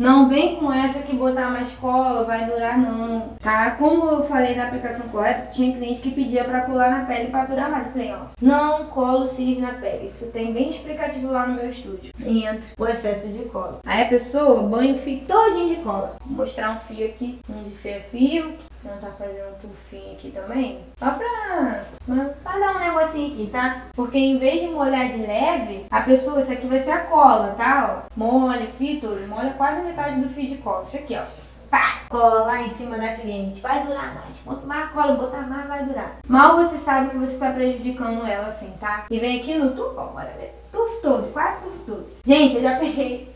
Não vem com essa que botar mais cola vai durar não, tá? Como eu falei da aplicação correta, tinha cliente que pedia para colar na pele para durar mais. Eu falei, ó, não colo cílios na pele. Isso tem bem explicativo lá no meu estúdio. Entra o excesso de cola. Aí a pessoa banha o fio todinho de cola. Vou mostrar um fio aqui, um fio é fio, não tá fazendo um tufinho aqui também. Só pra, pra dar um negocinho aqui, tá? Porque em vez de molhar de leve, a pessoa, isso aqui vai ser a cola, tá? Ó, molha, fio todo, molha quase metade do fio de cola. Isso aqui, ó. Pá, cola em cima da cliente. Vai durar mais. Quanto mais cola botar, mais vai durar. Mal você sabe que você tá prejudicando ela assim, tá? E vem aqui no bora ver. Tufo todo, quase tufo todo. Gente, eu já peguei.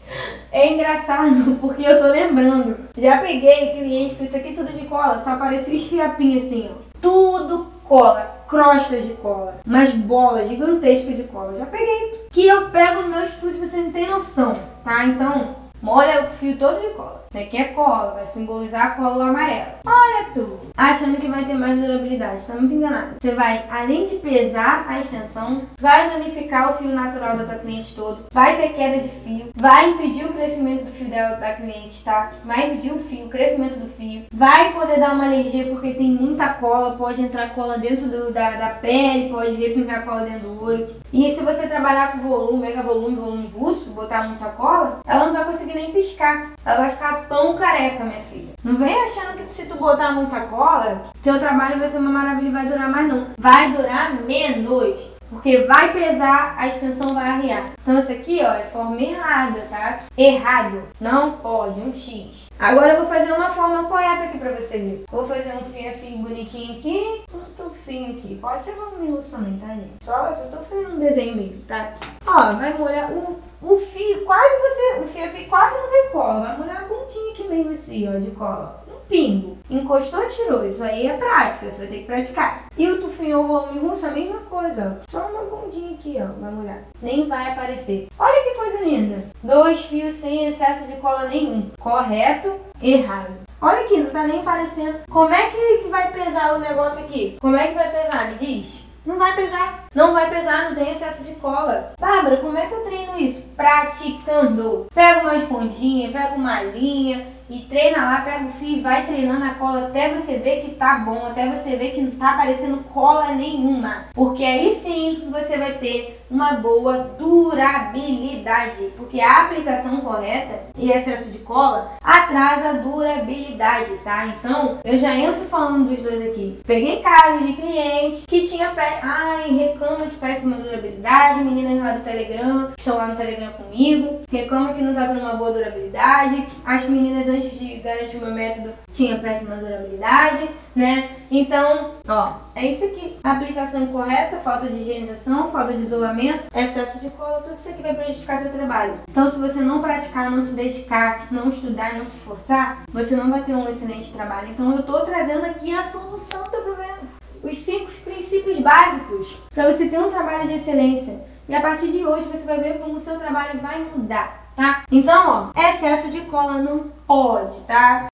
É engraçado porque eu tô lembrando. Já peguei cliente com isso aqui tudo de cola, só apareceu esfiapinho assim, ó. Tudo cola, crostas de cola, umas bolas gigantescas de cola. Já peguei. Que eu pego no meu estúdio, você não tem noção, tá? Então, molha o fio todo de cola. Isso aqui é cola, vai simbolizar a cola amarela. Olha tudo. Achando que vai ter mais durabilidade, está muito enganado. Você vai, além de pesar a extensão, vai danificar o fio natural da tua cliente todo, vai ter queda de fio, vai impedir o crescimento do fio dela da cliente, tá? Vai impedir o fio, o crescimento do fio, vai poder dar uma alergia porque tem muita cola, pode entrar cola dentro do, da, da pele, pode repingar cola dentro do olho. E se você trabalhar com volume, mega volume, volume busto, botar muita cola, ela não vai conseguir nem piscar. Ela vai ficar pão careca, minha filha. Não vem achando que se tu botar muita cola, teu trabalho vai ser uma maravilha e vai durar mais não. Vai durar menos. Porque vai pesar, a extensão vai arriar. Então isso aqui, ó, é forma errada, tá? Errado. Não pode, um X. Agora eu vou fazer uma forma correta aqui pra você ver. Vou fazer um fio fio bonitinho aqui. Um fio aqui. Pode ser volume russo também, tá, gente? Só eu tô fazendo um desenho mesmo, tá? Ó, vai molhar o, o fio, quase a fio quase não vê cola. A pontinha aqui mesmo assim, ó, de cola pingo. Encostou, tirou. Isso aí é prática, você ter que praticar. E o tufinho ou volume russo, a mesma coisa. Ó. Só uma bundinha aqui, ó. Vai molhar. Nem vai aparecer. Olha que coisa linda. Dois fios sem excesso de cola nenhum. Correto, errado. Olha aqui, não tá nem aparecendo. Como é que vai pesar o negócio aqui? Como é que vai pesar? Me diz. Não vai pesar. Não vai pesar, não tem excesso de cola. Bárbara, como é que eu treino isso? Praticando. Pega uma esponjinha, pega uma linha, e treina lá, pega o fio e vai treinando a cola até você ver que tá bom, até você ver que não tá aparecendo cola nenhuma. Porque aí sim você vai ter uma boa durabilidade. Porque a aplicação correta e excesso de cola atrasa a durabilidade, tá? Então, eu já entro falando dos dois aqui. Peguei casos de clientes que tinha pé. Ai, reclama de péssima durabilidade, meninas lá do Telegram, estão lá no Telegram comigo, reclama que não tá dando uma boa durabilidade. As meninas antes de garantir meu método tinha péssima durabilidade, né? Então, ó, é isso aqui. Aplicação incorreta, falta de higienização, falta de isolamento, excesso de cola, tudo isso aqui vai prejudicar seu trabalho. Então, se você não praticar, não se dedicar, não estudar, não se esforçar, você não vai ter um excelente trabalho. Então, eu tô trazendo aqui a solução do problema. Os cinco princípios básicos para você ter um trabalho de excelência. E a partir de hoje você vai ver como o seu trabalho vai mudar tá? Então, ó, excesso de cola não pode, tá?